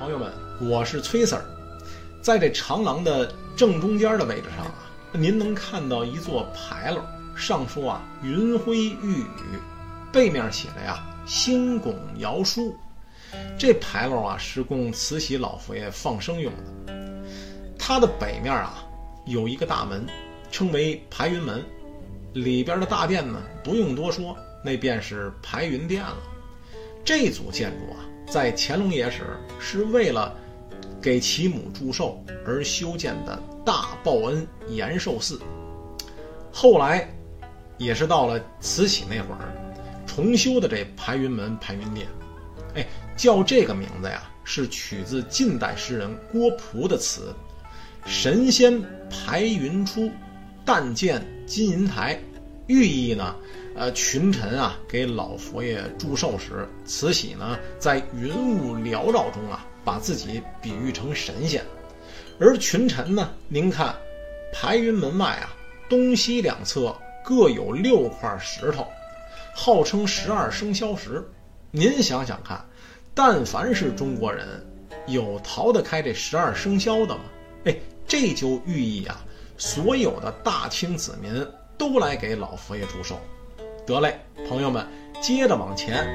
朋友们，我是崔 Sir，在这长廊的正中间的位置上啊，您能看到一座牌楼，上书啊“云辉玉宇”，背面写的呀“兴拱尧书”。这牌楼啊是供慈禧老佛爷放生用的。它的北面啊有一个大门，称为排云门，里边的大殿呢不用多说，那便是排云殿了。这组建筑啊。在乾隆爷时，是为了给其母祝寿而修建的大报恩延寿寺。后来，也是到了慈禧那会儿，重修的这排云门排云殿。哎，叫这个名字呀，是取自近代诗人郭璞的词：“神仙排云出，但见金银台。”寓意呢？呃，群臣啊，给老佛爷祝寿时，慈禧呢在云雾缭绕中啊，把自己比喻成神仙。而群臣呢，您看，排云门外啊，东西两侧各有六块石头，号称十二生肖石。您想想看，但凡是中国人，有逃得开这十二生肖的吗？哎，这就寓意啊，所有的大清子民都来给老佛爷祝寿。得嘞，朋友们，接着往前。